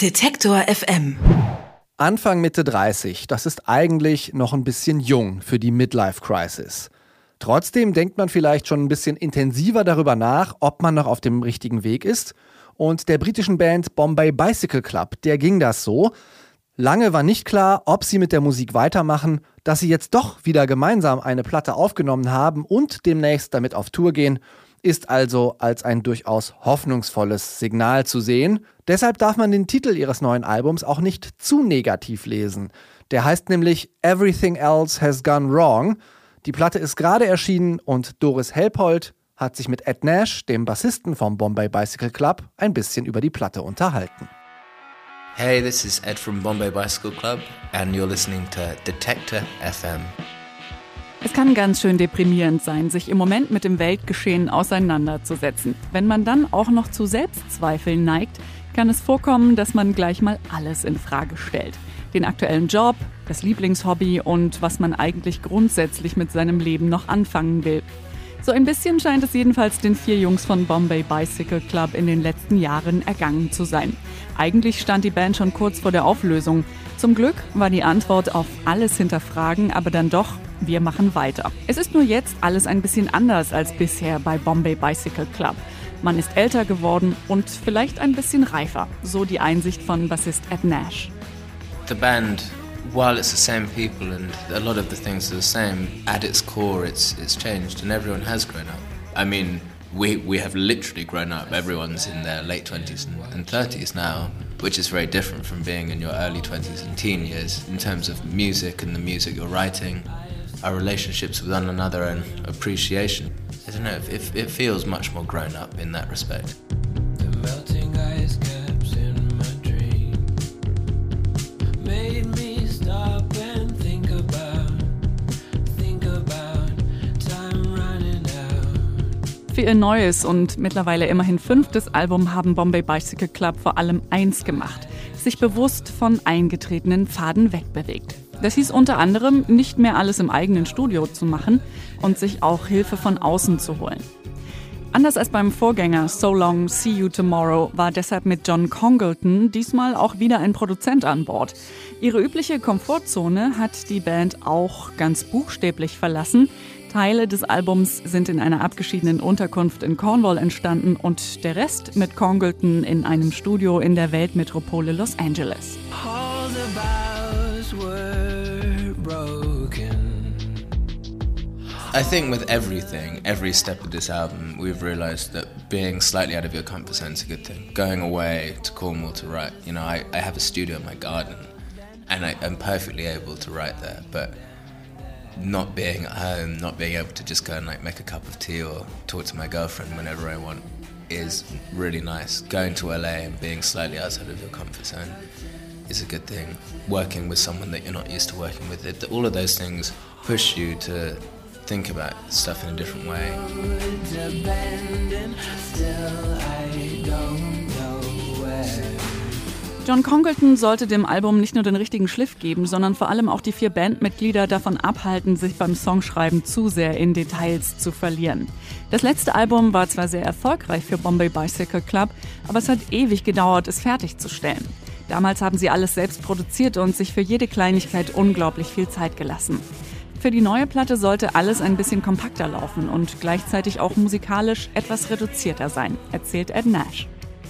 Detektor FM. Anfang Mitte 30, das ist eigentlich noch ein bisschen jung für die Midlife Crisis. Trotzdem denkt man vielleicht schon ein bisschen intensiver darüber nach, ob man noch auf dem richtigen Weg ist. Und der britischen Band Bombay Bicycle Club, der ging das so. Lange war nicht klar, ob sie mit der Musik weitermachen, dass sie jetzt doch wieder gemeinsam eine Platte aufgenommen haben und demnächst damit auf Tour gehen ist also als ein durchaus hoffnungsvolles Signal zu sehen. Deshalb darf man den Titel ihres neuen Albums auch nicht zu negativ lesen. Der heißt nämlich Everything Else Has Gone Wrong. Die Platte ist gerade erschienen und Doris Helpold hat sich mit Ed Nash, dem Bassisten vom Bombay Bicycle Club, ein bisschen über die Platte unterhalten. Hey, this is Ed from Bombay Bicycle Club and you're listening to Detector FM. Es kann ganz schön deprimierend sein, sich im Moment mit dem Weltgeschehen auseinanderzusetzen. Wenn man dann auch noch zu Selbstzweifeln neigt, kann es vorkommen, dass man gleich mal alles in Frage stellt. Den aktuellen Job, das Lieblingshobby und was man eigentlich grundsätzlich mit seinem Leben noch anfangen will. So ein bisschen scheint es jedenfalls den vier Jungs von Bombay Bicycle Club in den letzten Jahren ergangen zu sein. Eigentlich stand die Band schon kurz vor der Auflösung. Zum Glück war die Antwort auf alles hinterfragen aber dann doch wir machen weiter. Es ist nur jetzt alles ein bisschen anders als bisher bei Bombay Bicycle Club. Man ist älter geworden und vielleicht ein bisschen reifer, so die Einsicht von Bassist Ed Nash. The band, while it's the same people and a lot of the things are the same, at its core it's it's changed and everyone has grown up. I mean, we we have literally grown up. Everyone's in their late 20s and, 30s now, which is very different from being in your early 20s and teen years in terms of music and the music you're writing our relationships with one another and appreciation. I don't know, it, it feels much more grown up in that respect. Für ihr neues und mittlerweile immerhin fünftes Album haben Bombay Bicycle Club vor allem eins gemacht, sich bewusst von eingetretenen Pfaden wegbewegt. Das hieß unter anderem, nicht mehr alles im eigenen Studio zu machen und sich auch Hilfe von außen zu holen. Anders als beim Vorgänger So Long, See You Tomorrow war deshalb mit John Congleton diesmal auch wieder ein Produzent an Bord. Ihre übliche Komfortzone hat die Band auch ganz buchstäblich verlassen. Teile des Albums sind in einer abgeschiedenen Unterkunft in Cornwall entstanden und der Rest mit Congleton in einem Studio in der Weltmetropole Los Angeles. I think with everything, every step of this album, we've realized that being slightly out of your comfort zone is a good thing. Going away to Cornwall to write, you know, I, I have a studio in my garden and I, am perfectly able to write there, but not being at home, not being able to just go and like make a cup of tea or talk to my girlfriend whenever I want is really nice. Going to LA and being slightly outside of your comfort zone is a good thing. Working with someone that you're not used to working with, it, all of those things push you to think about stuff in a different way. John Congleton sollte dem Album nicht nur den richtigen Schliff geben, sondern vor allem auch die vier Bandmitglieder davon abhalten, sich beim Songschreiben zu sehr in Details zu verlieren. Das letzte Album war zwar sehr erfolgreich für Bombay Bicycle Club, aber es hat ewig gedauert, es fertigzustellen. Damals haben sie alles selbst produziert und sich für jede Kleinigkeit unglaublich viel Zeit gelassen. Für die neue Platte sollte alles ein bisschen kompakter laufen und gleichzeitig auch musikalisch etwas reduzierter sein, erzählt Ed Nash.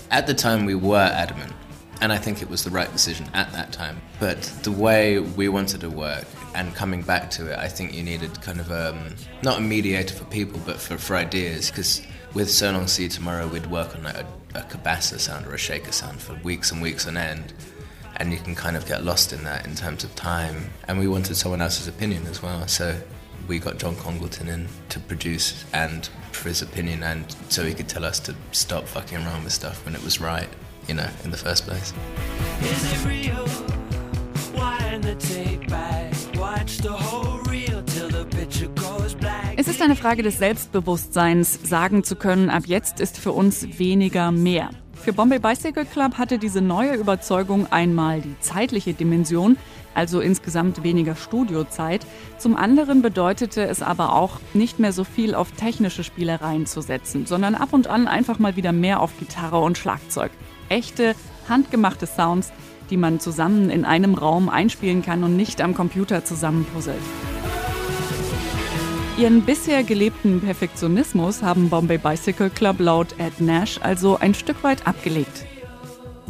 At the time we were adamant and I think it was the right decision at that time. But the way we wanted to work and coming back to it, I think you needed kind of um, not a mediator for people, but for, for ideas. Because with So Long See Tomorrow, we'd work on like a, a cabasa sound or a shaker sound for weeks and weeks on end and you can kind of get lost in that in terms of time. And we wanted someone else's opinion as well, so we got John Congleton in to produce and for his opinion, and so he could tell us to stop fucking around with stuff when it was right, you know, in the first place. Es ist eine Frage des Selbstbewusstseins, sagen zu können, ab jetzt ist für uns weniger mehr. Für Bombay Bicycle Club hatte diese neue Überzeugung einmal die zeitliche Dimension, also insgesamt weniger Studiozeit. Zum anderen bedeutete es aber auch, nicht mehr so viel auf technische Spielereien zu setzen, sondern ab und an einfach mal wieder mehr auf Gitarre und Schlagzeug. Echte, handgemachte Sounds, die man zusammen in einem Raum einspielen kann und nicht am Computer zusammenpuzzelt. Ihren bisher gelebten Perfektionismus haben Bombay Bicycle Club laut Ed Nash also ein Stück weit abgelegt.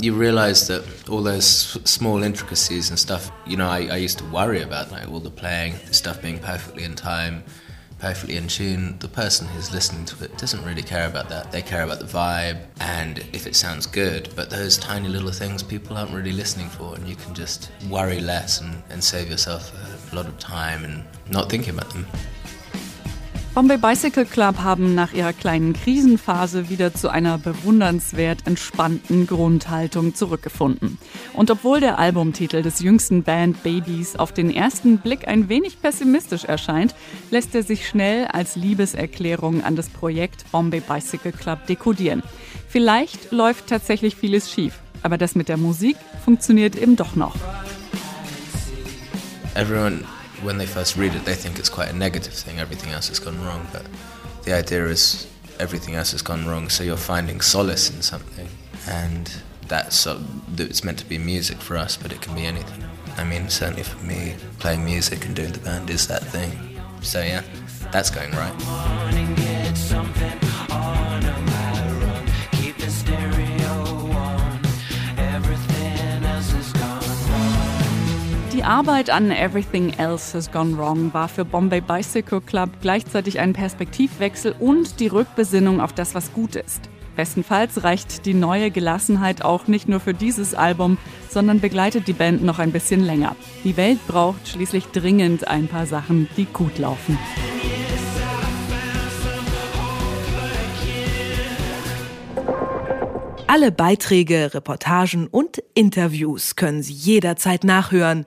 You realize that all those small intricacies and stuff, you know, I, I used to worry about like all the playing, the stuff being perfectly in time, perfectly in tune. The person who's listening to it doesn't really care about that. They care about the vibe and if it sounds good. But those tiny little things people aren't really listening for, and you can just worry less and, and save yourself a lot of time and not thinking about them. Bombay Bicycle Club haben nach ihrer kleinen Krisenphase wieder zu einer bewundernswert entspannten Grundhaltung zurückgefunden. Und obwohl der Albumtitel des jüngsten Band Babies auf den ersten Blick ein wenig pessimistisch erscheint, lässt er sich schnell als Liebeserklärung an das Projekt Bombay Bicycle Club dekodieren. Vielleicht läuft tatsächlich vieles schief, aber das mit der Musik funktioniert eben doch noch. Everyone when they first read it, they think it's quite a negative thing. Everything else has gone wrong, but the idea is everything else has gone wrong. So you're finding solace in something, and that's uh, it's meant to be music for us, but it can be anything. I mean, certainly for me, playing music and doing the band is that thing. So yeah, that's going right. Die Arbeit an Everything Else Has Gone Wrong war für Bombay Bicycle Club gleichzeitig ein Perspektivwechsel und die Rückbesinnung auf das, was gut ist. Bestenfalls reicht die neue Gelassenheit auch nicht nur für dieses Album, sondern begleitet die Band noch ein bisschen länger. Die Welt braucht schließlich dringend ein paar Sachen, die gut laufen. Alle Beiträge, Reportagen und Interviews können Sie jederzeit nachhören